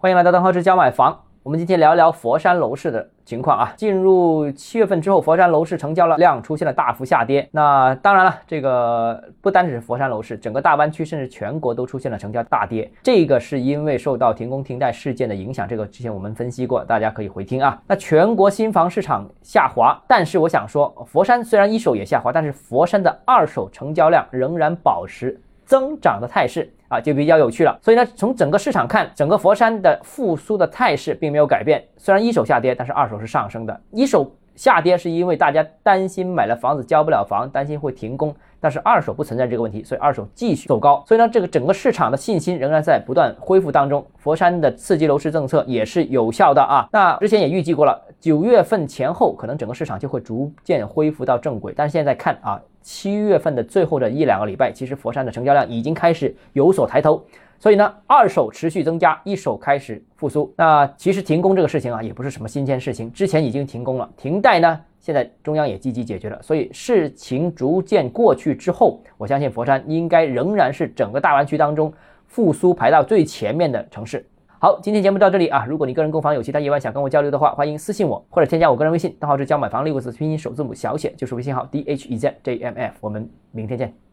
欢迎来到邓浩之教买房。我们今天聊一聊佛山楼市的情况啊。进入七月份之后，佛山楼市成交量出现了大幅下跌。那当然了，这个不单只是佛山楼市，整个大湾区甚至全国都出现了成交大跌。这个是因为受到停工停贷事件的影响，这个之前我们分析过，大家可以回听啊。那全国新房市场下滑，但是我想说，佛山虽然一手也下滑，但是佛山的二手成交量仍然保持增长的态势。啊，就比较有趣了。所以呢，从整个市场看，整个佛山的复苏的态势并没有改变。虽然一手下跌，但是二手是上升的。一手下跌是因为大家担心买了房子交不了房，担心会停工。但是二手不存在这个问题，所以二手继续走高。所以呢，这个整个市场的信心仍然在不断恢复当中。佛山的刺激楼市政策也是有效的啊。那之前也预计过了，九月份前后可能整个市场就会逐渐恢复到正轨。但是现在看啊，七月份的最后的一两个礼拜，其实佛山的成交量已经开始有所抬头。所以呢，二手持续增加，一手开始复苏。那其实停工这个事情啊，也不是什么新鲜事情，之前已经停工了，停贷呢。现在中央也积极解决了，所以事情逐渐过去之后，我相信佛山应该仍然是整个大湾区当中复苏排到最前面的城市。好，今天节目到这里啊，如果你个人购房有其他疑问想跟我交流的话，欢迎私信我或者添加我个人微信，账号是教买房六个字拼音首字母小写，就是微信号 d h e z j m f。我们明天见。